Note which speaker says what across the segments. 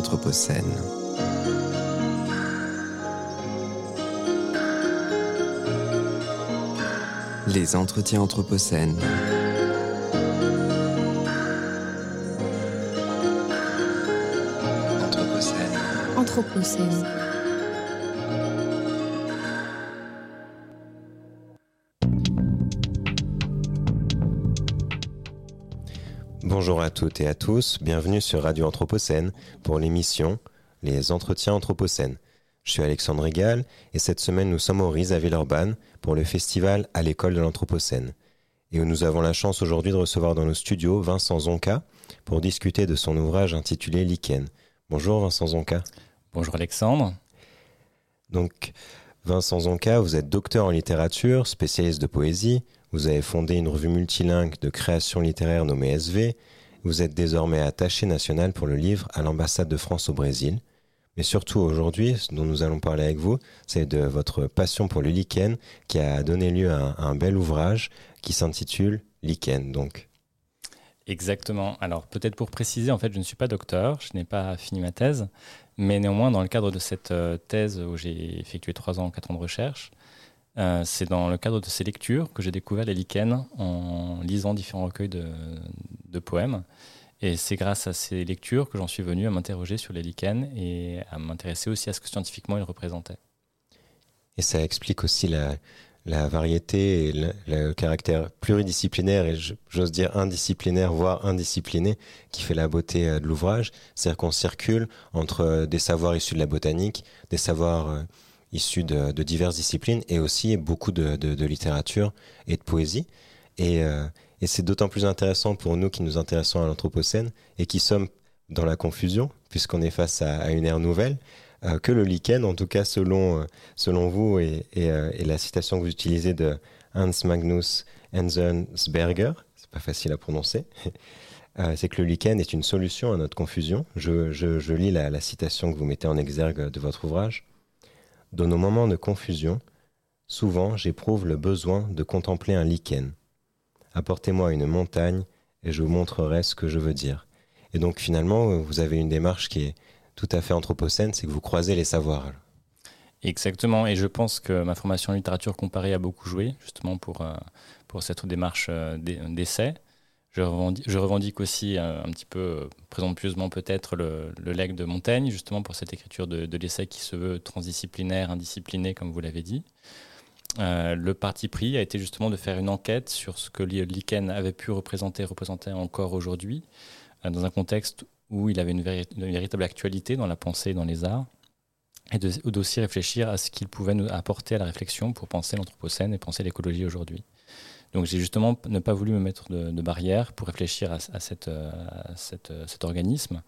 Speaker 1: anthropocène. Les entretiens anthropocènes. Anthropocène.
Speaker 2: Anthropocène.
Speaker 1: Bonjour à toutes et à tous, bienvenue sur Radio Anthropocène pour l'émission Les Entretiens Anthropocènes. Je suis Alexandre Régal et cette semaine nous sommes au RIS à Villeurbanne pour le festival à l'école de l'Anthropocène. Et où nous avons la chance aujourd'hui de recevoir dans nos studios Vincent Zonka pour discuter de son ouvrage intitulé Lichen. Bonjour Vincent Zonka.
Speaker 3: Bonjour Alexandre.
Speaker 1: Donc Vincent Zonka, vous êtes docteur en littérature, spécialiste de poésie, vous avez fondé une revue multilingue de création littéraire nommée SV. Vous êtes désormais attaché national pour le livre à l'ambassade de France au Brésil. Mais surtout aujourd'hui, ce dont nous allons parler avec vous, c'est de votre passion pour le lichen qui a donné lieu à un, bel ouvrage qui s'intitule Lichen. Donc.
Speaker 3: Exactement. Alors peut-être pour préciser, en fait, je ne suis pas docteur, je n'ai pas fini ma thèse, mais néanmoins, dans le cadre de cette euh, thèse où j'ai effectué trois ans, quatre ans de recherche, euh, c'est dans le cadre de ces lectures que j'ai découvert les lichens en lisant différents recueils de, poèmes. Et c'est grâce à ces lectures que j'en suis venu à m'interroger sur les lichens et à m'intéresser aussi à ce que scientifiquement ils représentaient.
Speaker 1: Et ça explique aussi la, variété et le, caractère pluridisciplinaire et j'ose dire indisciplinaire, voire indiscipliné, qui fait la beauté euh, de l'ouvrage. C'est-à-dire qu'on circule entre des savoirs issus de la botanique, des savoirs euh, issus de, diverses disciplines et aussi beaucoup de, littérature et de poésie. Euh, et, c'est d'autant plus intéressant pour nous qui nous intéressons à l'Anthropocène et qui sommes dans la confusion, puisqu'on est face à, une ère nouvelle, euh, que le lichen, en tout cas selon, euh, selon vous et, la citation que vous utilisez de Hans Magnus Enzensberger, c'est pas facile à prononcer, c'est que le lichen est une solution à notre confusion. Je, lis la citation que vous mettez en exergue de votre ouvrage. Dans nos moments de confusion, souvent j'éprouve le besoin de contempler un lichen. Apportez-moi une montagne et je vous montrerai ce que je veux dire. Et donc finalement, vous avez une démarche qui est tout à fait anthropocène, c'est que vous croisez les savoirs.
Speaker 3: Exactement, et je pense que ma formation en littérature comparée a beaucoup joué, justement pour, euh, pour cette démarche euh, d'essai. Je revendique, aussi euh, un, petit peu euh, présomptueusement peut-être le, le, legs de Montaigne, justement pour cette écriture de, l'essai qui se veut transdisciplinaire, indiscipliné, comme vous l'avez dit. Euh, le parti pris a été justement de faire une enquête sur ce que Lichen avait pu représenter, représenter encore aujourd'hui, dans un contexte où il avait une, véritable actualité dans la pensée et dans les arts, et d'aussi réfléchir à ce qu'il pouvait nous apporter à la réflexion pour penser l'Anthropocène et penser l'écologie aujourd'hui. Donc j'ai justement ne pas voulu me mettre de, barrière pour réfléchir à, euh, euh, cet organisme.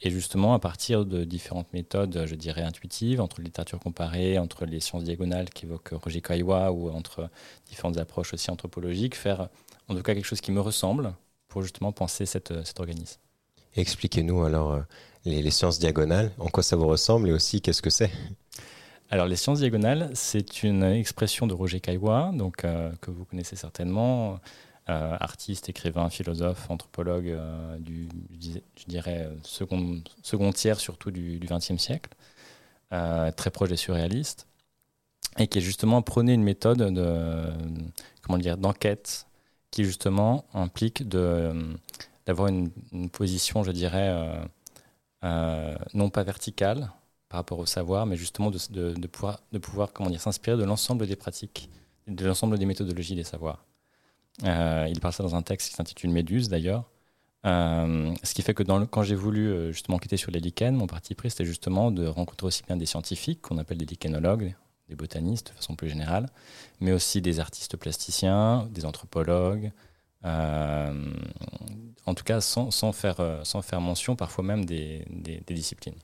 Speaker 3: Et justement, à partir de différentes méthodes, je dirais intuitives, entre littérature comparée, entre les sciences diagonales qu'évoque Roger Caillois, ou entre différentes approches aussi anthropologiques, faire en tout cas quelque chose qui me ressemble pour justement penser cette, cet organisme.
Speaker 1: Expliquez-nous alors euh, les, sciences diagonales, en quoi ça vous ressemble et aussi qu'est-ce que c'est?
Speaker 3: Alors, les sciences diagonales, c'est une expression de Roger Caillois, donc, euh, que vous connaissez certainement, euh, artiste, écrivain, philosophe, anthropologue euh, du, je dirais, second, tiers surtout du XXe siècle, très proche des surréalistes, et qui justement prôné une méthode de, comment dire, d'enquête qui justement implique de, d'avoir une, position, je dirais, non pas verticale, par rapport au savoir, mais justement de, pouvoir, de pouvoir comment dire, s'inspirer de l'ensemble des pratiques, de l'ensemble des méthodologies des savoirs. Euh, il parle ça dans un texte qui s'intitule Méduse d'ailleurs. Euh, ce qui fait que quand j'ai voulu euh, justement enquêter sur les lichens, mon parti pris c'était justement de rencontrer aussi bien des scientifiques qu'on appelle des lichenologues, des botanistes de façon plus générale, mais aussi des artistes plasticiens, des anthropologues, en tout cas sans, faire, mention parfois même des disciplines.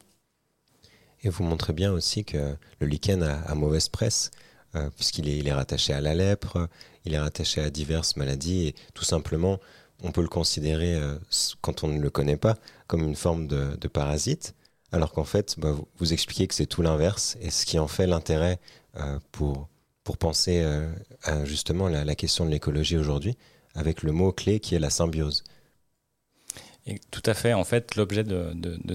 Speaker 1: Et vous montrez bien aussi que le lichen a, mauvaise presse, euh, puisqu'il est, rattaché à la lèpre, il est rattaché à diverses maladies, et tout simplement, on peut le considérer, euh, quand on ne le connaît pas, comme une forme de, parasite, alors qu'en fait, bah, vous, expliquez que c'est tout l'inverse, et ce qui en fait l'intérêt euh, pour, pour penser justement la, la question de l'écologie aujourd'hui, avec le mot clé qui est la symbiose.
Speaker 3: Tout à fait. En fait, l'objet de, de,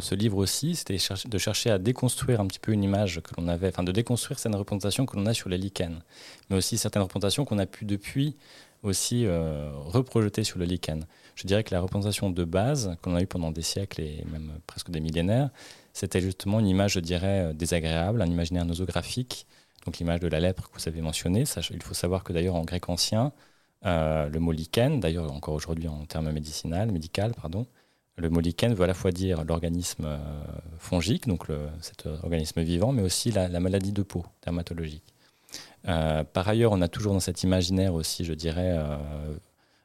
Speaker 3: ce livre aussi, c'était de chercher à déconstruire un petit peu une image que l'on avait, enfin de déconstruire certaines représentations que l'on a sur les lichens, mais aussi certaines représentations qu'on a pu depuis aussi euh, reprojeter sur le lichen. Je dirais que la représentation de base qu'on a eue pendant des siècles et même presque des millénaires, c'était justement une image, je dirais, désagréable, un imaginaire nosographique, donc l'image de la lèpre que vous avez mentionnée. Il faut savoir que d'ailleurs en grec ancien, euh, le mot lichen, d'ailleurs encore aujourd'hui en termes médicinal, médical, pardon, le mot lichen veut à la fois dire l'organisme euh, fongique, donc cet organisme vivant, mais aussi la, maladie de peau dermatologique. Euh, par ailleurs, on a toujours dans cet imaginaire aussi, je dirais,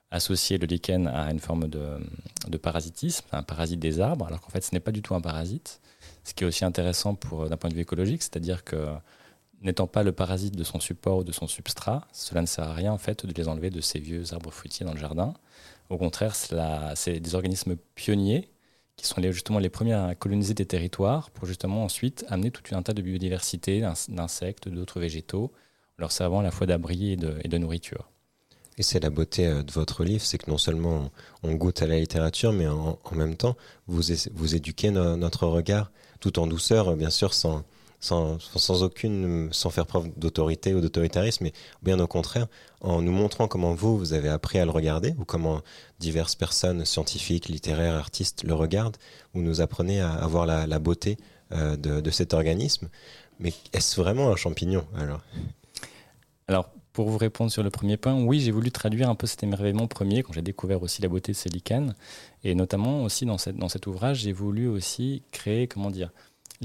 Speaker 3: associé le lichen à une forme de, de parasitisme, un parasite des arbres, alors qu'en fait ce n'est pas du tout un parasite. Ce qui est aussi intéressant d'un point de vue écologique, c'est-à-dire que n'étant pas le parasite de son support ou de son substrat, cela ne sert à rien en fait de les enlever de ces vieux arbres fruitiers dans le jardin. Au contraire, c'est des organismes pionniers qui sont justement les premiers à coloniser des territoires pour justement ensuite amener tout un tas de biodiversité, d'insectes, d'autres végétaux, leur servant à la fois d'abri et de, nourriture.
Speaker 1: Et c'est la beauté euh, de votre livre, c'est que non seulement on goûte à la littérature, mais en, même temps, vous, vous éduquez notre regard, tout en douceur, bien sûr, sans, sans, aucune, sans faire preuve d'autorité ou d'autoritarisme, mais bien au contraire, en nous montrant comment vous, vous avez appris à le regarder, ou comment diverses personnes, scientifiques, littéraires, artistes, le regardent, ou nous apprenez à, avoir la, beauté euh, de, cet organisme. Mais est-ce vraiment un champignon alors?
Speaker 3: Alors, pour vous répondre sur le premier point, oui, j'ai voulu traduire un peu cet émerveillement premier quand j'ai découvert aussi la beauté de ces lichens. Et notamment aussi dans, dans cet ouvrage, j'ai voulu aussi créer, comment dire,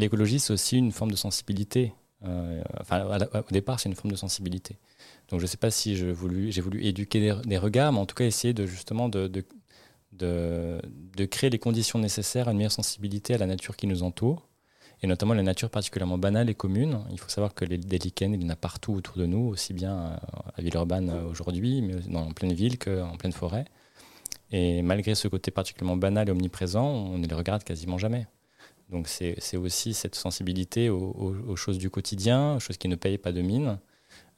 Speaker 3: l'écologie, c'est aussi une forme de sensibilité. Euh, enfin, au départ, c'est une forme de sensibilité. Donc, je ne sais pas si j'ai voulu, éduquer des, regards, mais en tout cas, essayer de justement de, créer les conditions nécessaires à une meilleure sensibilité à la nature qui nous entoure, et notamment la nature particulièrement banale et commune. Il faut savoir que les, lichens, il y en a partout autour de nous, aussi bien euh, à Villeurbanne euh, aujourd'hui, mais en pleine ville qu'en pleine forêt. Et malgré ce côté particulièrement banal et omniprésent, on ne les regarde quasiment jamais. Donc c'est aussi cette sensibilité aux, choses du quotidien, aux choses qui ne payent pas de mine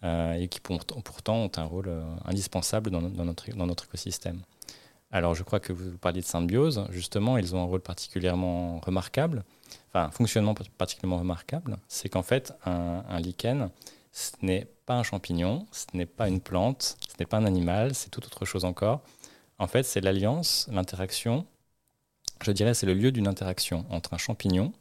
Speaker 3: euh, et qui pourtant ont un rôle euh, indispensable dans, notre, écosystème. Alors je crois que vous parliez de symbiose, justement, ils ont un rôle particulièrement remarquable, enfin un fonctionnement particulièrement remarquable, c'est qu'en fait un, un lichen, ce n'est pas un champignon, ce n'est pas une plante, ce n'est pas un animal, c'est tout autre chose encore. En fait, c'est l'alliance, l'interaction je dirais, c'est le lieu d'une interaction entre un champignon,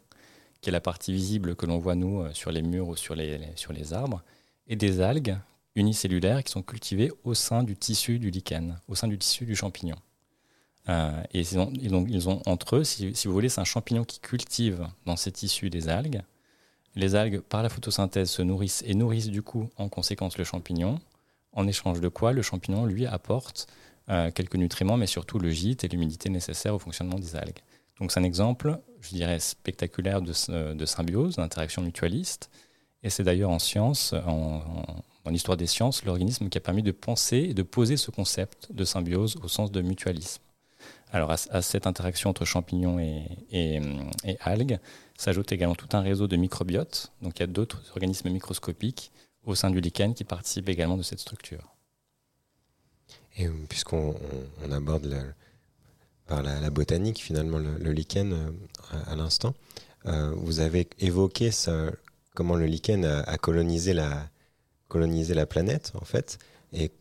Speaker 3: qui est la partie visible que l'on voit nous euh, sur les murs ou sur les, sur les arbres, et des algues unicellulaires qui sont cultivées au sein du tissu du lichen, au sein du tissu du champignon. Euh, et ont, ils ont, entre eux, si, vous voulez, c'est un champignon qui cultive dans ces tissus des algues. Les algues, par la photosynthèse, se nourrissent et nourrissent du coup en conséquence le champignon, en échange de quoi le champignon lui apporte euh, quelques nutriments, mais surtout le gîte et l'humidité nécessaires au fonctionnement des algues. Donc c'est un exemple, je dirais, spectaculaire de, symbiose, d'interaction mutualiste. Et c'est d'ailleurs en science, en, en, histoire des sciences, l'organisme qui a permis de penser et de poser ce concept de symbiose au sens de mutualisme. Alors à, cette interaction entre champignons et, et algues s'ajoute également tout un réseau de microbiotes. Donc il y a d'autres organismes microscopiques au sein du lichen qui participent également de cette structure.
Speaker 1: Et euh, puisqu'on aborde par la, botanique, finalement, le, lichen euh, à, l'instant, euh, vous avez évoqué comment le lichen a, colonisé, la, planète, en fait, et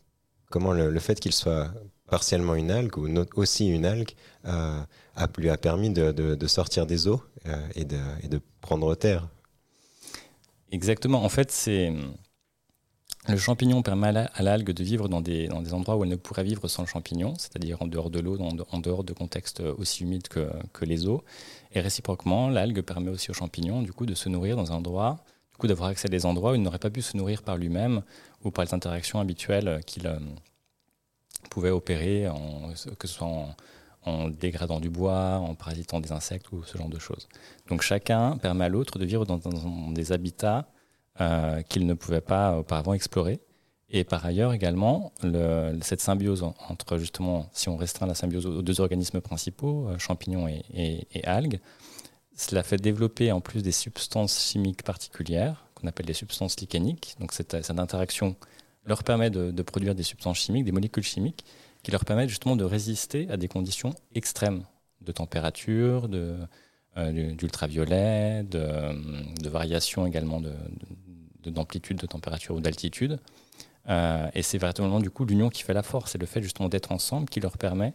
Speaker 1: comment le, fait qu'il soit partiellement une algue ou aussi une algue lui a permis de, sortir des eaux et de prendre terre.
Speaker 3: Exactement. En fait, c'est le champignon permet à l'algue de vivre dans des, endroits où elle ne pourrait vivre sans le champignon, c'est-à-dire en dehors de l'eau, en dehors de contextes aussi humides que, les eaux. Et réciproquement, l'algue permet aussi au champignon du coup, de se nourrir dans un endroit, du coup d'avoir accès à des endroits où il n'aurait pas pu se nourrir par lui-même ou par les interactions habituelles qu'il euh, pouvait opérer, que ce soit en, dégradant du bois, en parasitant des insectes ou ce genre de choses. Donc chacun permet à l'autre de vivre dans des habitats euh, qu'ils ne pouvaient pas auparavant explorer. Et par ailleurs également, cette symbiose entre justement, si on restreint la symbiose aux deux organismes principaux, euh, champignons et, algues, cela fait développer en plus des substances chimiques particulières qu'on appelle des substances licheniques. Donc cette, interaction leur permet de, produire des substances chimiques, des molécules chimiques qui leur permettent justement de résister à des conditions extrêmes de température, de, d'ultraviolet, de, de variation également de, d'amplitude de température ou d'altitude. Euh, et c'est véritablement du coup l'union qui fait la force, c'est le fait justement d'être ensemble qui leur permet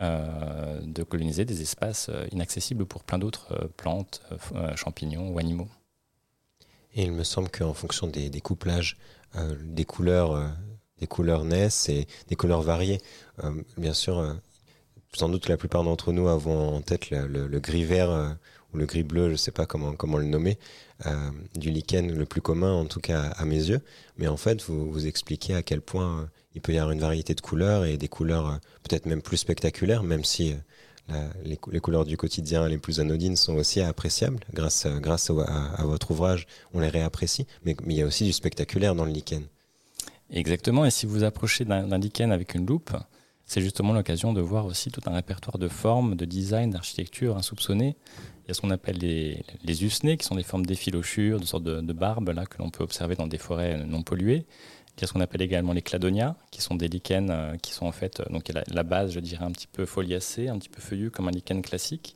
Speaker 3: euh, de coloniser des espaces euh, inaccessibles pour plein d'autres plantes, champignons ou animaux.
Speaker 1: Et il me semble qu'en fonction des, couplages, des couleurs, des couleurs naissent et des couleurs variées. bien sûr, sans doute la plupart d'entre nous avons en tête le, gris vert ou le gris bleu, je ne sais pas comment, comment le nommer, euh, du lichen le plus commun, en tout cas à mes yeux. Mais en fait, vous, vous expliquez à quel point euh, il peut y avoir une variété de couleurs et des couleurs euh, peut-être même plus spectaculaires, même si les, couleurs du quotidien les plus anodines sont aussi appréciables. Grâce, grâce à, votre ouvrage, on les réapprécie. Mais, mais, il y a aussi du spectaculaire dans le lichen.
Speaker 3: Exactement. Et si vous approchez d'un lichen avec une loupe, c'est justement l'occasion de voir aussi tout un répertoire de formes, de design, d'architecture insoupçonnées il y a ce qu'on appelle les, les usnés, qui sont des formes d'effilochures, de sortes de, barbes là, que l'on peut observer dans des forêts non polluées. Il y a ce qu'on appelle également les cladonias, qui sont des lichens euh, qui sont en fait, euh, donc la, base, je dirais, un petit peu foliacée, un petit peu feuillue comme un lichen classique,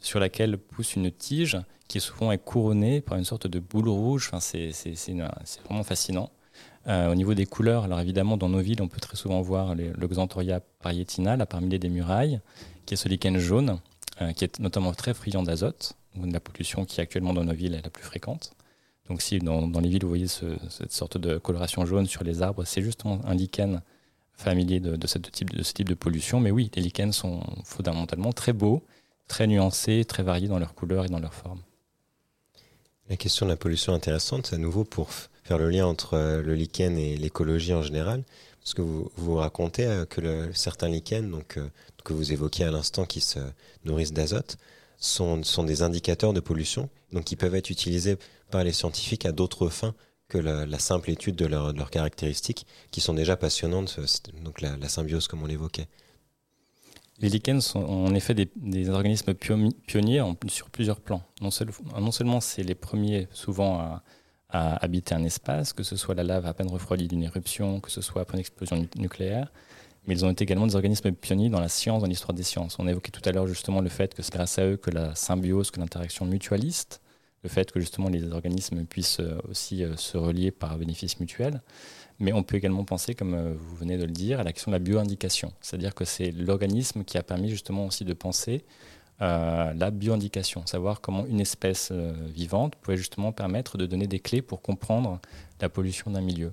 Speaker 3: sur laquelle pousse une tige qui souvent est couronnée par une sorte de boule rouge. Enfin, c'est vraiment fascinant. Euh, au niveau des couleurs, alors évidemment, dans nos villes, on peut très souvent voir le, Xanthoria parietina, là, par des murailles, qui est ce lichen jaune, euh, qui est notamment très friand d'azote, la pollution qui actuellement dans nos villes est la plus fréquente. Donc si dans, les villes vous voyez cette sorte de coloration jaune sur les arbres, c'est justement un lichen familier de, ce type, de ce type de pollution. Mais oui, les lichens sont fondamentalement très beaux, très nuancés, très variés dans leurs couleurs et dans leurs formes.
Speaker 1: La question de la pollution intéressante, à nouveau pour faire le lien entre euh, le lichen et l'écologie en général. Parce que vous, vous racontez euh, que certains lichens, donc que vous évoquiez à l'instant qui se nourrissent d'azote sont, sont des indicateurs de pollution, donc qui peuvent être utilisés par les scientifiques à d'autres fins que la, simple étude de, leurs caractéristiques, qui sont déjà passionnantes, donc la, symbiose comme on l'évoquait.
Speaker 3: Les lichens sont en effet des, organismes pionniers sur plusieurs plans. Non, non seulement c'est les premiers souvent à, à, habiter un espace, que ce soit la lave à peine refroidie d'une éruption, que ce soit après une explosion nucléaire, mais ils ont été également des organismes pionniers dans la science, dans l'histoire des sciences. On a évoqué tout à l'heure justement le fait que c'est grâce à eux que la symbiose, que l'interaction mutualiste, le fait que justement les organismes puissent euh, aussi euh, se relier par bénéfice mutuel. Mais on peut également penser, comme euh, vous venez de le dire, à la question de la bioindication. C'est-à-dire que c'est l'organisme qui a permis justement aussi de penser la bioindication, savoir comment une espèce vivante pouvait justement permettre de donner des clés pour comprendre la pollution d'un milieu.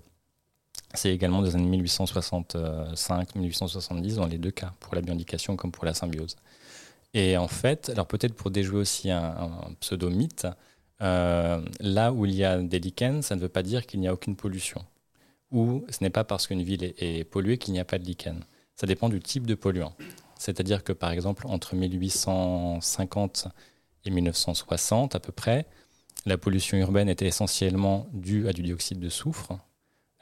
Speaker 3: C'est également des années 1865-1870 dans les deux cas, pour la bioindication comme pour la symbiose. Et en fait, alors peut-être pour déjouer aussi un, pseudo-mythe, euh, là où il y a des lichens, ça ne veut pas dire qu'il n'y a aucune pollution. Ou ce n'est pas parce qu'une ville est, polluée qu'il n'y a pas de lichen. Ça dépend du type de polluant. C'est-à-dire que par exemple, entre 1850 et 1960 à peu près, la pollution urbaine était essentiellement due à du dioxyde de soufre,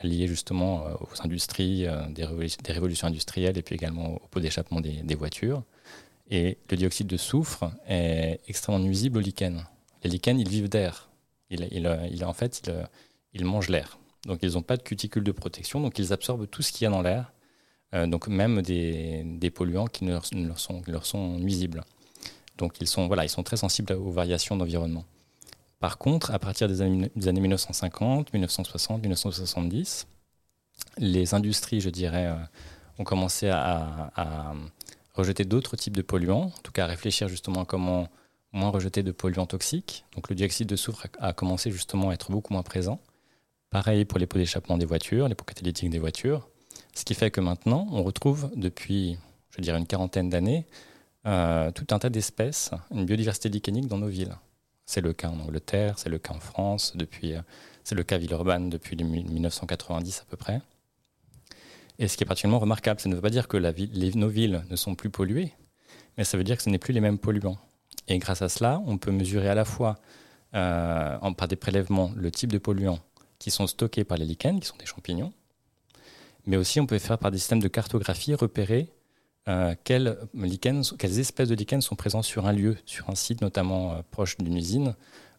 Speaker 3: liées justement euh, aux industries, euh, des, révolutions industrielles et puis également au pot d'échappement des, voitures. Et le dioxyde de soufre est extrêmement nuisible aux lichens. Les lichens, ils vivent d'air. en fait, ils, mangent l'air. Donc, ils n'ont pas de cuticule de protection, donc ils absorbent tout ce qu'il y a dans l'air, donc même des, polluants qui leur, sont, nuisibles. Donc, ils sont, voilà, ils sont très sensibles aux variations d'environnement. Par contre, à partir des années, 1950, 1960, 1970, les industries, je dirais, euh, ont commencé à, rejeter d'autres types de polluants, en tout cas à réfléchir justement à comment moins rejeter de polluants toxiques. Donc le dioxyde de soufre a, commencé justement à être beaucoup moins présent. Pareil pour les pots d'échappement des voitures, les pots catalytiques des voitures. Ce qui fait que maintenant, on retrouve depuis, je dirais, une quarantaine d'années, euh, tout un tas d'espèces, une biodiversité lichenique dans nos villes. C'est le cas en Angleterre, c'est le cas en France, depuis, euh, c'est le cas Villeurbanne depuis 1990 à peu près. Et ce qui est particulièrement remarquable, ça ne veut pas dire que nos villes ne sont plus polluées, mais ça veut dire que ce n'est plus les mêmes polluants. Et grâce à cela, on peut mesurer à la fois euh, par des prélèvements le type de polluants qui sont stockés par les lichens, qui sont des champignons, mais aussi on peut faire par des systèmes de cartographie repérer euh, quelles, espèces de lichens sont présents sur un lieu, sur un site notamment euh, proche d'une usine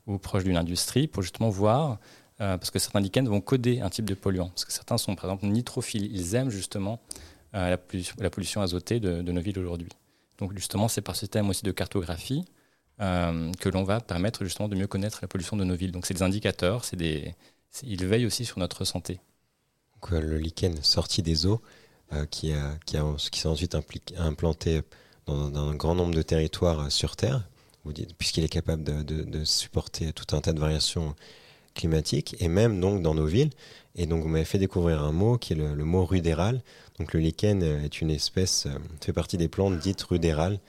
Speaker 3: ou proche d'une industrie, pour justement voir, euh, parce que certains lichens vont coder un type de polluant, parce que certains sont par exemple nitrophiles, ils aiment justement la, pollution, azotée de, nos villes aujourd'hui. Donc justement, c'est par ce thème aussi de cartographie que l'on va permettre justement de mieux connaître la pollution de nos villes. Donc c'est des indicateurs, ils veillent aussi sur notre santé.
Speaker 1: Le lichen sorti des eaux, qui, a, qui, qui s'est ensuite implanté dans, un grand nombre de territoires sur Terre, puisqu'il est capable de, supporter tout un tas de variations climatiques, et même donc dans nos villes. Et donc vous m'avez fait découvrir un mot qui est le, mot rudéral. Donc le lichen est une espèce, euh, fait partie des plantes dites rudérales.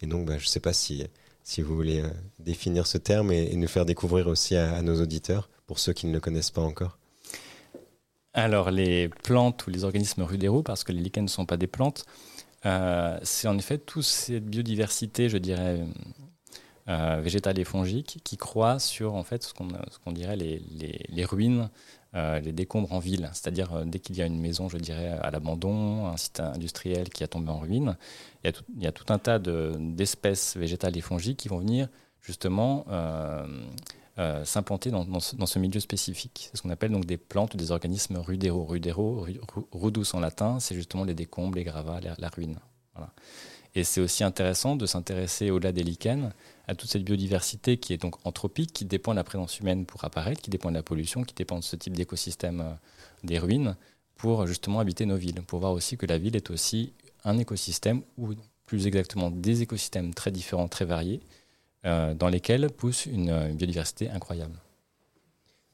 Speaker 1: Et donc bah, je ne sais pas si, si vous voulez euh, définir ce terme et, nous faire découvrir aussi à, nos auditeurs, pour ceux qui ne le connaissent pas encore.
Speaker 3: Alors les plantes ou les organismes rudéraux, parce que les lichens ne sont pas des plantes, euh, c'est en effet toute cette biodiversité, je dirais, euh, végétale et fongique qui croît sur en fait, ce qu'on dirait les, ruines, euh, les décombres en ville. C'est-à-dire, euh, dès qu'il y a une maison, je dirais, à l'abandon, un site industriel qui a tombé en ruine, il y a tout un tas d'espèces végétales et fongiques qui vont venir justement s'implanter dans, dans, ce, milieu spécifique. C'est ce qu'on appelle donc des plantes ou des organismes rudéraux. Rudéraux, rudus en latin, c'est justement les décombres, les gravats, la, ruine. Et c'est aussi intéressant de s'intéresser au-delà des lichens à toute cette biodiversité qui est donc anthropique, qui dépend de la présence humaine pour apparaître, qui dépend de la pollution, qui dépend de ce type d'écosystème euh, des ruines, pour justement habiter nos villes, pour voir aussi que la ville est aussi un écosystème, ou plus exactement des écosystèmes très différents, très variés, euh, dans lesquels pousse une, biodiversité incroyable.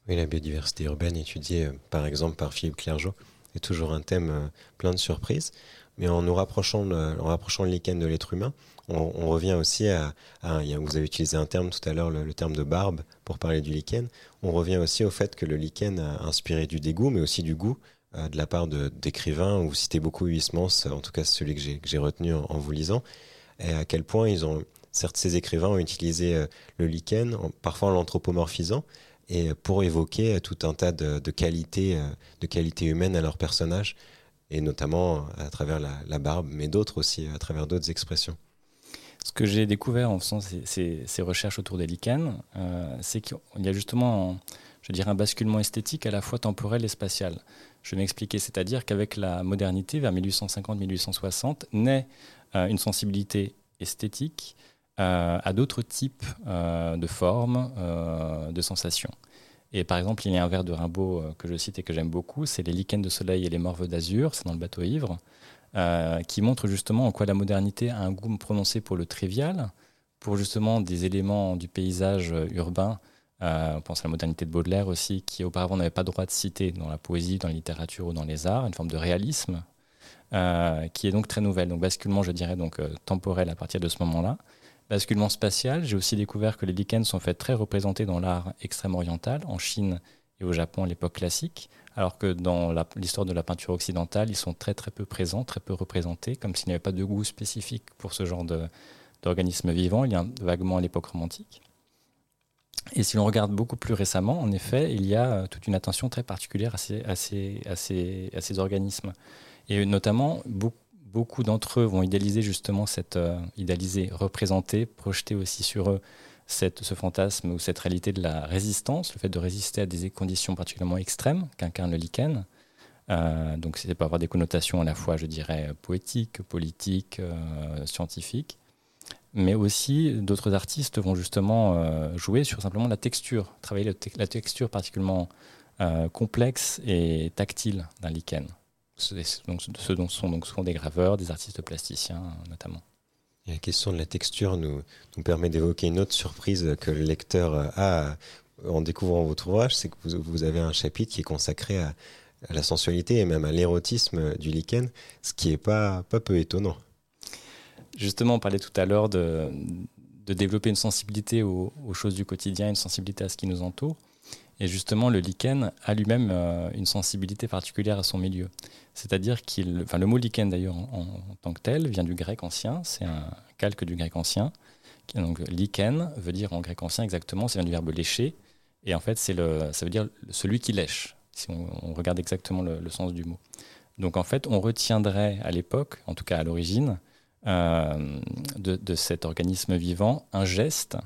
Speaker 1: Oui, la biodiversité urbaine étudiée euh, par exemple par Philippe Clergeau est toujours un thème plein de surprises. Mais en nous rapprochant, en rapprochant le lichen de l'être humain, on, revient aussi à, vous avez utilisé un terme tout à l'heure, le, terme de barbe, pour parler du lichen. On revient aussi au fait que le lichen a inspiré du dégoût, mais aussi du goût euh, de la part d'écrivains. Vous citez beaucoup Huysmans, en tout cas celui que j'ai retenu en, vous lisant, et à quel point ils ont, certes, ces écrivains ont utilisé euh, le lichen, parfois en l'anthropomorphisant, et pour évoquer tout un tas de, qualités, euh, humaines à leurs personnages, et notamment à travers la barbe, mais d'autres aussi, à travers d'autres expressions.
Speaker 3: Ce que j'ai découvert en faisant ces, recherches autour des lichens, euh, c'est qu'il y a justement, je dirais, un basculement esthétique à la fois temporel et spatial. Je vais m'expliquer, c'est-à-dire qu'avec la modernité, vers 1850-1860, naît euh, une sensibilité esthétique euh, à d'autres types de formes, de sensations. Et par exemple, il y a un vers de Rimbaud que je cite et que j'aime beaucoup, c'est Les lichens de soleil et les morves d'azur, c'est dans le bateau ivre. Euh, qui montre justement en quoi la modernité a un goût prononcé pour le trivial, pour justement des éléments du paysage urbain. Euh, on pense à la modernité de Baudelaire aussi, qui auparavant n'avait pas droit de citer dans la poésie, dans la littérature ou dans les arts, une forme de réalisme, euh, qui est donc très nouvelle. Donc basculement, je dirais, donc temporel à partir de ce moment-là. Basculement spatial, j'ai aussi découvert que les lichens sont faits très représentés dans l'art extrême oriental, en Chine et au Japon à l'époque classique, alors que dans l'histoire de la peinture occidentale, ils sont très très peu présents, très peu représentés, comme s'il n'y avait pas de goût spécifique pour ce genre d'organisme vivant. Il y a vaguement à l'époque romantique. Et si l'on regarde beaucoup plus récemment, en effet, il y a euh, toute une attention très particulière à ces, à ces, organismes. Et notamment, beaucoup, beaucoup d'entre eux vont idéaliser justement cette, euh, idéaliser, représenter, projeter aussi sur eux ce fantasme ou cette réalité de la résistance, le fait de résister à des conditions particulièrement extrêmes qu'incarne le lichen. Euh, donc ça peut avoir des connotations à la fois, je dirais, poétiques, politiques, euh, scientifiques. Mais aussi, d'autres artistes vont justement jouer sur simplement la texture, travailler la texture particulièrement complexe et tactile d'un lichen. Donc, ce dont sont donc souvent des graveurs, des artistes plasticiens notamment
Speaker 1: la question de la texture nous, nous permet d'évoquer une autre surprise que le lecteur a en découvrant votre ouvrage, c'est que vous, avez un chapitre qui est consacré à, la sensualité et même à l'érotisme du lichen, ce qui n'est pas, pas peu étonnant.
Speaker 3: Justement, on parlait tout à l'heure de, de, développer une sensibilité aux, choses du quotidien, une sensibilité à ce qui nous entoure. Et justement, le lichen a lui-même euh, une sensibilité particulière à son milieu. C'est-à-dire qu'il. Enfin, le mot lichen, d'ailleurs, en, tant que tel, vient du grec ancien. C'est un calque du grec ancien. Donc, lichen veut dire en grec ancien exactement, ça vient du verbe lécher. Et en fait, c'est le, ça veut dire celui qui lèche, si on, regarde exactement le, sens du mot. Donc, en fait, on retiendrait à l'époque, en tout cas à l'origine, euh, de, de cet organisme vivant, un geste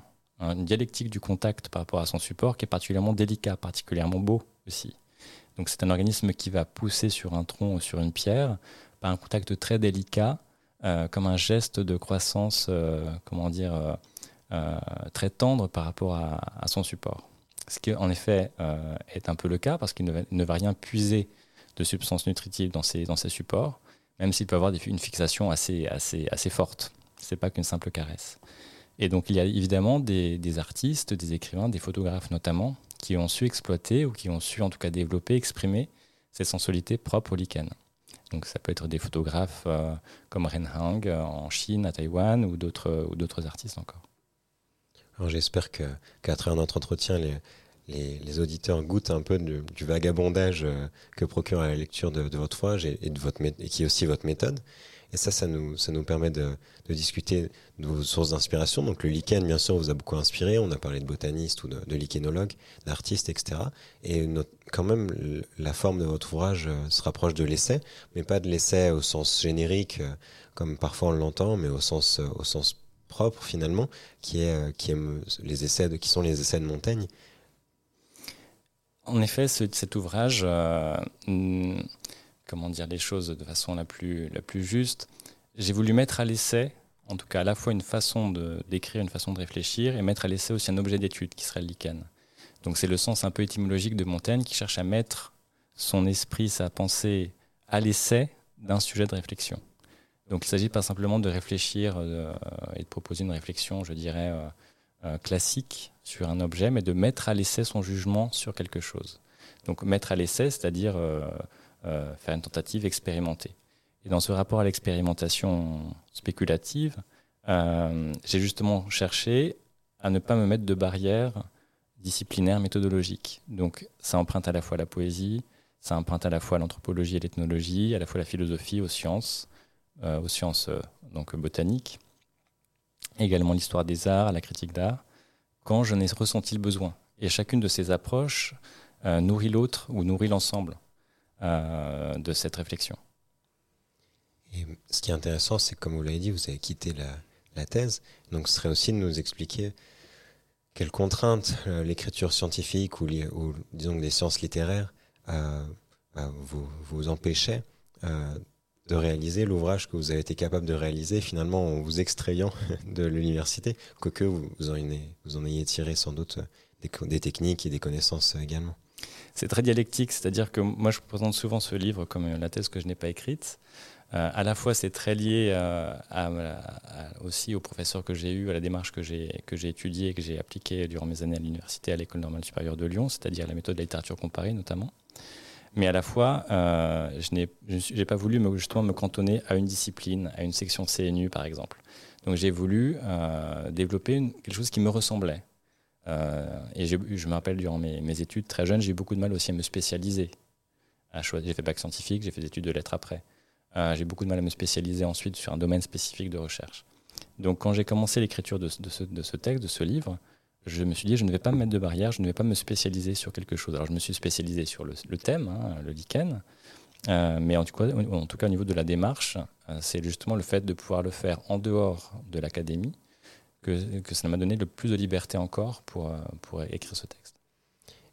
Speaker 3: une dialectique du contact par rapport à son support qui est particulièrement délicat, particulièrement beau aussi. Donc c'est un organisme qui va pousser sur un tronc ou sur une pierre par un contact très délicat, comme un geste de croissance, comment dire, très tendre par rapport à, son support. Ce qui, en effet, est un peu le cas parce qu'il ne, va rien puiser de substances nutritives dans ses, supports, même s'il peut avoir une fixation assez, assez, assez forte. Ce n'est pas qu'une simple caresse. Et donc il y a évidemment des, artistes, des écrivains, des photographes notamment, qui ont su exploiter ou qui ont su en tout cas développer, exprimer ces sensualités propres au lichen. Donc ça peut être des photographes euh, comme Ren Hang euh, en Chine, à Taïwan ou d'autres artistes encore.
Speaker 1: Alors j'espère qu'à travers notre entretien, les, les, auditeurs goûtent un peu du vagabondage euh, que procure la lecture de, votre ouvrage et, et qui est aussi votre méthode. Et ça, ça nous, ça nous permet de, discuter de vos sources d'inspiration. Donc le lichen, bien sûr, vous a beaucoup inspiré. On a parlé de botanistes ou de, de lichenologues, d'artistes, etc. Et quand même, la forme de votre ouvrage euh, se rapproche de l'essai, mais pas de l'essai au sens générique, euh, comme parfois on l'entend, mais au sens, euh, au sens propre finalement, qui est, qui est les essais qui sont les essais de Montaigne.
Speaker 3: En effet, cet ouvrage comment dire les choses de façon la plus, la plus juste. J'ai voulu mettre à l'essai, en tout cas à la fois une façon d'écrire, une façon de réfléchir, et mettre à l'essai aussi un objet d'étude qui serait le lichen. Donc c'est le sens un peu étymologique de Montaigne qui cherche à mettre son esprit, sa pensée à l'essai d'un sujet de réflexion. Donc il ne s'agit pas simplement de réfléchir euh, et de proposer une réflexion, je dirais, euh, euh, classique sur un objet, mais de mettre à l'essai son jugement sur quelque chose. Donc mettre à l'essai, c'est-à-dire euh, faire une tentative expérimentée. Et dans ce rapport à l'expérimentation spéculative, euh, j'ai justement cherché à ne pas me mettre de barrières disciplinaires méthodologiques. Donc ça emprunte à la fois la poésie, ça emprunte à la fois l'anthropologie et l'ethnologie, à la fois la philosophie aux sciences, euh, aux sciences donc botaniques, également l'histoire des arts, la critique d'art, quand je n'ai ressenti le besoin. Et chacune de ces approches nourrit l'autre ou nourrit l'ensemble. Euh, de cette réflexion.
Speaker 1: Et ce qui est intéressant, c'est comme vous l'avez dit, vous avez quitté la, thèse. Donc ce serait aussi de nous expliquer quelles contraintes euh, l'écriture scientifique ou, disons des sciences littéraires euh, bah, vous, vous empêchaient de réaliser l'ouvrage que vous avez été capable de réaliser finalement en vous extrayant de l'université, quoique vous, en ayez, tiré sans doute des techniques et des connaissances également
Speaker 3: c'est très dialectique, c'est-à-dire que moi je présente souvent ce livre comme euh, la thèse que je n'ai pas écrite. Euh, à la fois, c'est très lié euh, aussi au professeur que j'ai eu, à la démarche que j'ai que j'ai étudiée, que j'ai appliquée durant mes années à l'université, à l'école normale supérieure de Lyon, c'est-à-dire la méthode de la littérature comparée notamment. Mais à la fois, je n'ai pas voulu me, justement me cantonner à une discipline, à une section CNU par exemple. Donc j'ai voulu développer quelque chose qui me ressemblait. Euh, et je me rappelle, durant mes, études très jeunes, j'ai eu beaucoup de mal aussi à me spécialiser. J'ai fait bac scientifique, j'ai fait des études de lettres après. Euh, j'ai beaucoup de mal à me spécialiser ensuite sur un domaine spécifique de recherche. Donc quand j'ai commencé l'écriture de, ce, texte, de ce livre, je me suis dit, je ne vais pas me mettre de barrière, je ne vais pas me spécialiser sur quelque chose. Alors je me suis spécialisé sur le, thème, hein, le lichen, euh, mais en tout cas au niveau de la démarche, c'est justement le fait de pouvoir le faire en dehors de l'académie, que, ça m'a donné le plus de liberté encore pour, euh, pour écrire ce texte.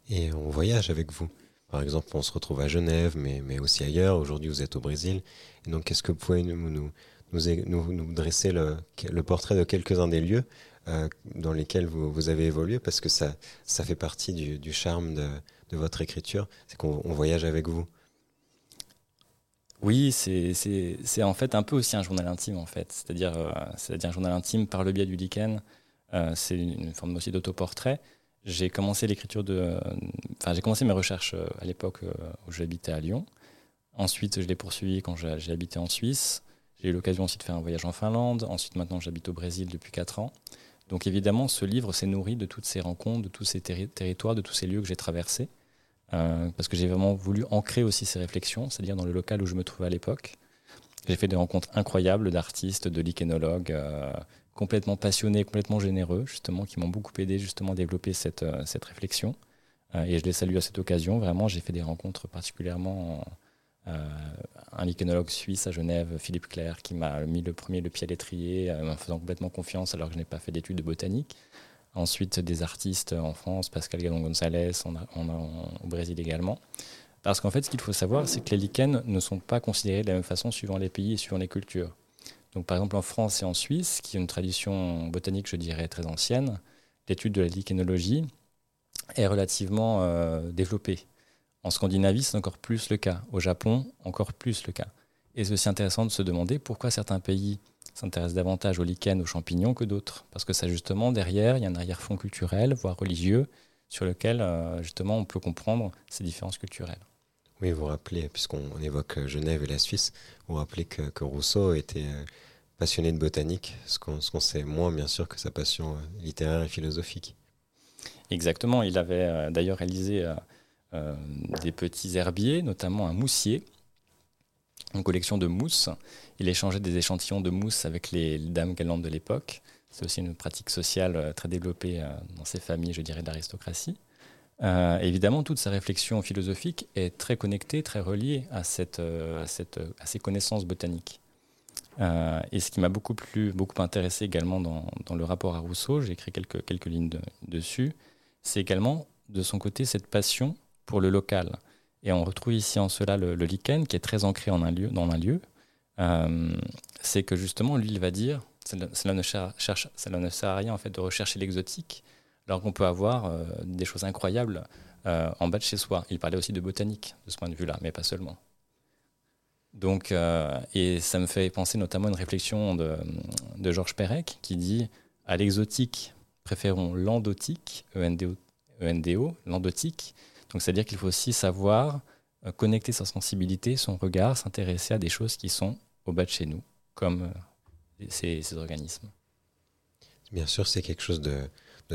Speaker 1: Et on voyage avec vous. Par exemple, on se retrouve à Genève, mais, mais aussi ailleurs. Aujourd'hui, vous êtes au Brésil. Donc, est-ce que vous pouvez nous, nous, nous, nous dresser le, le, portrait de quelques-uns des lieux euh, dans lesquels vous, vous, avez évolué? Parce que ça, ça fait partie du, du charme de, de votre écriture, c'est qu'on voyage avec vous.
Speaker 3: Oui, c'est en fait un peu aussi un journal intime, en fait. C'est-à-dire euh, c'est un journal intime par le biais du lichen. Euh, c'est une forme aussi d'autoportrait. J'ai commencé l'écriture de. Enfin, j'ai commencé mes recherches euh, à l'époque où j'habitais à Lyon. Ensuite, je l'ai poursuivi quand j'ai habité en Suisse. J'ai eu l'occasion aussi de faire un voyage en Finlande. Ensuite, maintenant, j'habite au Brésil depuis 4 ans. Donc, évidemment, ce livre s'est nourri de toutes ces rencontres, de tous ces territoires, de tous ces lieux que j'ai traversés. Euh, parce que j'ai vraiment voulu ancrer aussi ces réflexions, c'est-à-dire dans le local où je me trouvais à l'époque. J'ai fait des rencontres incroyables d'artistes, de lichénologues, euh, complètement passionnés, complètement généreux, justement, qui m'ont beaucoup aidé justement à développer cette, euh, cette réflexion. et je les salue à cette occasion. Vraiment, j'ai fait des rencontres particulièrement. un lichénologue suisse à Genève, Philippe Claire, qui m'a mis le premier le pied à l'étrier, en faisant complètement confiance alors que je n'ai pas fait d'études de botanique. Ensuite, des artistes en France, Pascal Gallon González, on a, au Brésil également. Parce qu'en fait, ce qu'il faut savoir, c'est que les lichens ne sont pas considérés de la même façon suivant les pays et suivant les cultures. Donc, par exemple, en France et en Suisse, qui ont une tradition botanique, je dirais, très ancienne, l'étude de la lichénologie est relativement euh, développée. En Scandinavie, c'est encore plus le cas. Au Japon, encore plus le cas. Et c'est aussi intéressant de se demander pourquoi certains pays s'intéressent davantage aux lichens, aux champignons que d'autres. Parce que ça, justement, derrière, il y a un arrière-fond culturel, voire religieux, sur lequel, euh, justement, on peut comprendre ces différences culturelles.
Speaker 1: Oui, vous rappelez, puisqu'on évoque Genève et la Suisse, vous rappelez que, que Rousseau était euh, passionné de botanique, ce qu'on sait moins, bien sûr, que sa passion euh, littéraire et philosophique.
Speaker 3: Exactement, il avait d'ailleurs réalisé des petits herbiers, notamment un moussier, une collection de mousse. Il échangeait des échantillons de mousse avec les, dames galantes de l'époque. C'est aussi une pratique sociale euh, très développée euh, dans ces familles, je dirais, d'aristocratie. Euh, évidemment, toute sa réflexion philosophique est très connectée, très reliée à, cette, à, cette, à ces connaissances botaniques. et ce qui m'a beaucoup, plu, beaucoup intéressé également dans, le rapport à Rousseau, j'ai écrit quelques, quelques lignes dessus, c'est également de son côté cette passion pour le local. Et on retrouve ici en cela le, lichen qui est très ancré en un lieu, dans un lieu. Euh, c'est que justement, lui, il va dire cela, ne cherche, cela ne sert à rien en fait de rechercher l'exotique, alors qu'on peut avoir euh, des choses incroyables euh, en bas de chez soi. Il parlait aussi de botanique de ce point de vue-là, mais pas seulement. Donc, et ça me fait penser notamment à une réflexion de, de Georges Perec qui dit à l'exotique, préférons l'endotique, ENDO, ENDO l'endotique, donc c'est-à-dire qu'il faut aussi savoir euh, connecter sa sensibilité, son regard, s'intéresser à des choses qui sont au bas de chez nous, comme euh, ces, organismes.
Speaker 1: Bien sûr, c'est quelque chose de,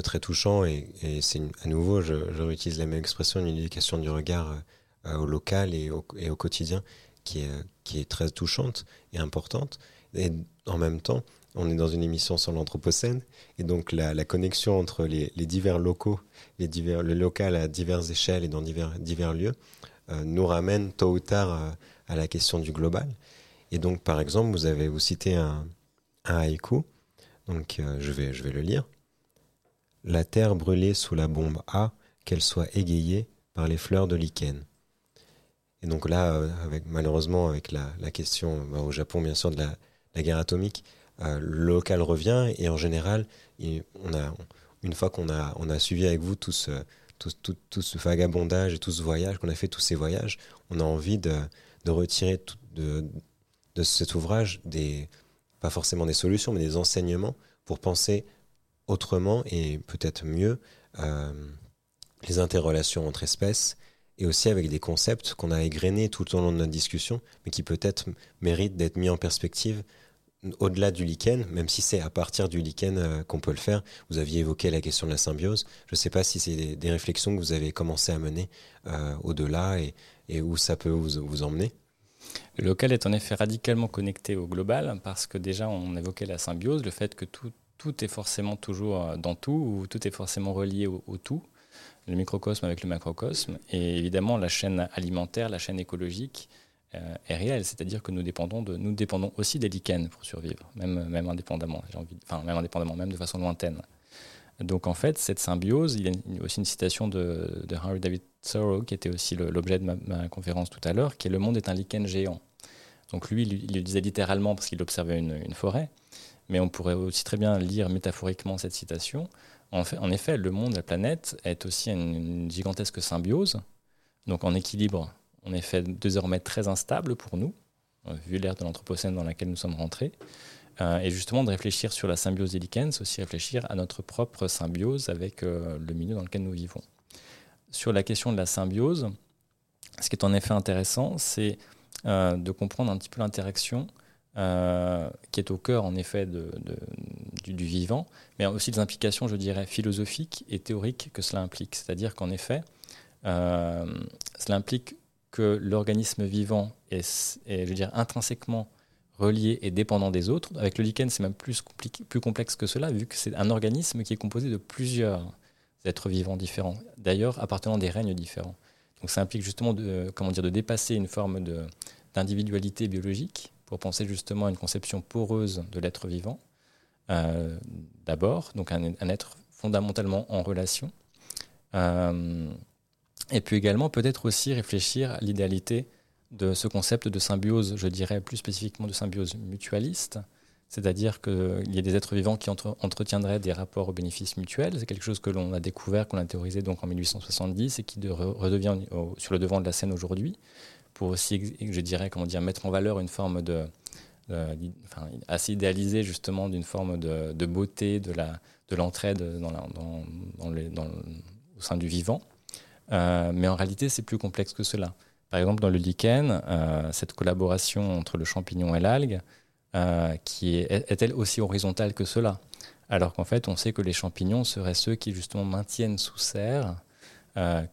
Speaker 1: très touchant et, c'est à nouveau, je, réutilise la même expression, une éducation du regard euh, au local et au, quotidien qui est, qui est très touchante et importante. Et en même temps, on est dans une émission sur l'Anthropocène, et donc la, connexion entre les, divers locaux, les divers, le local à diverses échelles et dans divers, lieux, euh, nous ramène tôt ou tard euh, à, la question du global. Et donc, par exemple, vous avez vous cité un, haïku, donc euh, je, vais, je vais le lire. La terre brûlée sous la bombe A, qu'elle soit égayée par les fleurs de lichen. Et donc là, malheureusement, avec la, question bah, au Japon, bien sûr, de la, la guerre atomique, euh, le local revient et en général, on a, une fois qu'on a, suivi avec vous tout ce, tout, ce vagabondage et tout ce voyage, qu'on a fait tous ces voyages, on a envie de, retirer de, cet ouvrage pas forcément des solutions, mais des enseignements pour penser autrement et peut-être mieux euh, les interrelations entre espèces et aussi avec des concepts qu'on a égrenés tout au long de notre discussion, mais qui peut-être méritent d'être mis en perspective au-delà du lichen, même si c'est à partir du lichen euh, qu'on peut le faire. Vous aviez évoqué la question de la symbiose. Je ne sais pas si c'est des, réflexions que vous avez commencé à mener euh, au-delà et, où ça peut vous, emmener.
Speaker 3: Le local est en effet radicalement connecté au global parce que déjà on évoquait la symbiose, le fait que tout, est forcément toujours euh, dans tout ou tout est forcément relié au, tout, le microcosme avec le macrocosme et évidemment la chaîne alimentaire, la chaîne écologique est réel, c'est-à-dire que nous dépendons, de, nous dépendons aussi des lichens pour survivre, même, même indépendamment, enfin même indépendamment, même de façon lointaine. Donc en fait, cette symbiose, il y a aussi une citation de, de Henry David Thoreau, qui était aussi l'objet de ma, conférence tout à l'heure, qui est Le monde est un lichen géant. Donc lui, il, le disait littéralement parce qu'il observait une, forêt, mais on pourrait aussi très bien lire métaphoriquement cette citation. En, fait, en effet, le monde, la planète, est aussi une, une gigantesque symbiose, donc en équilibre en effet désormais très instable pour nous, euh, vu l'ère de l'Anthropocène dans laquelle nous sommes rentrés. Euh, et justement, de réfléchir sur la symbiose des lichens, aussi réfléchir à notre propre symbiose avec euh, le milieu dans lequel nous vivons. Sur la question de la symbiose, ce qui est en effet intéressant, c'est de comprendre un petit peu l'interaction qui est au cœur en effet de, du, du, vivant, mais aussi les implications, je dirais, philosophiques et théoriques que cela implique. C'est-à-dire qu'en effet, cela implique que l'organisme vivant est, je veux dire, intrinsèquement relié et dépendant des autres. Avec le lichen, c'est même plus, plus complexe que cela, vu que c'est un organisme qui est composé de plusieurs êtres vivants différents, d'ailleurs appartenant des règnes différents. Donc ça implique justement de, comment dire, de dépasser une forme d'individualité biologique pour penser justement à une conception poreuse de l'être vivant, euh, d'abord, donc un, être fondamentalement en relation. Euh, Et puis également peut-être aussi réfléchir à l'idéalité de ce concept de symbiose, je dirais plus spécifiquement de symbiose mutualiste, c'est-à-dire qu'il y a des êtres vivants qui entretiendraient des rapports aux bénéfices mutuels. C'est quelque chose que l'on a découvert, qu'on a théorisé donc en 1870 et qui redevient sur le devant de la scène aujourd'hui, pour aussi, je dirais, comment dire, mettre en valeur une forme de, enfin, assez idéalisée justement d'une forme de, beauté, de la de l'entraide dans, dans, au sein du vivant. Euh, mais en réalité, c'est plus complexe que cela. Par exemple, dans le lichen, euh, cette collaboration entre le champignon et l'algue, euh, qui est, elle aussi horizontale que cela? Alors qu'en fait, on sait que les champignons seraient ceux qui justement maintiennent sous serre,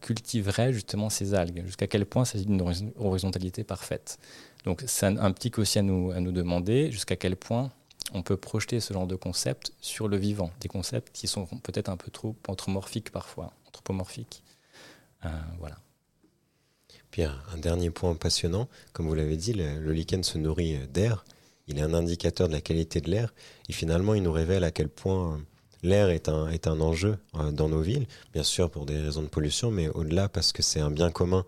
Speaker 3: cultiveraient justement ces algues. Jusqu'à quel point c'est une horizontalité parfaite? Donc ça implique aussi à nous, à nous demander jusqu'à quel point on peut projeter ce genre de concepts sur le vivant, des concepts qui sont peut-être un peu trop anthropomorphiques parfois, anthropomorphiques. Euh, voilà.
Speaker 1: Puis un dernier point passionnant, comme vous l'avez dit, le lichen se nourrit d'air il est un indicateur de la qualité de l'air. Et finalement, il nous révèle à quel point euh, l'air est un, est un enjeu euh, dans nos villes, bien sûr pour des raisons de pollution, mais au-delà parce que c'est un bien commun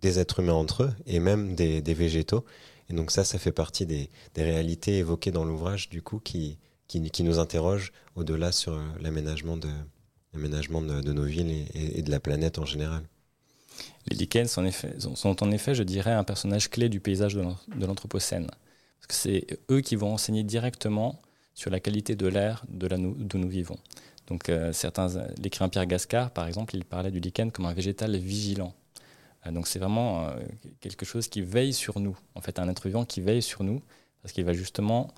Speaker 1: des êtres humains entre eux et même des, végétaux. Et donc ça, ça fait partie des, réalités évoquées dans l'ouvrage, du coup, qui, qui, nous interrogent au-delà sur euh, l'aménagement de, l'aménagement de, nos villes et, de la planète en général.
Speaker 3: Les lichens sont en, effet, je dirais, un personnage clé du paysage de l'Anthropocène. C'est eux qui vont enseigner directement sur la qualité de l'air de d'où nous vivons. Donc, euh, certains, l'écrivain Pierre Gascard, par exemple, il parlait du lichen comme un végétal vigilant. Euh, donc, c'est vraiment euh, quelque chose qui veille sur nous. En fait, un être vivant qui veille sur nous, parce qu'il va justement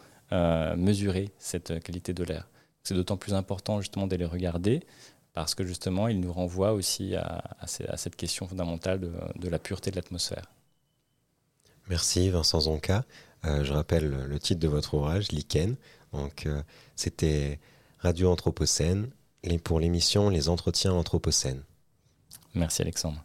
Speaker 3: mesurer cette qualité de l'air. C'est d'autant plus important justement de les regarder, parce que justement, il nous renvoie aussi à, cette question fondamentale de, de la pureté de l'atmosphère.
Speaker 1: Merci Vincent Zonka. Euh, je rappelle le titre de votre ouvrage, Lichen. Donc, euh, c'était Radio Anthropocène et pour l'émission Les Entretiens Anthropocènes.
Speaker 3: Merci Alexandre.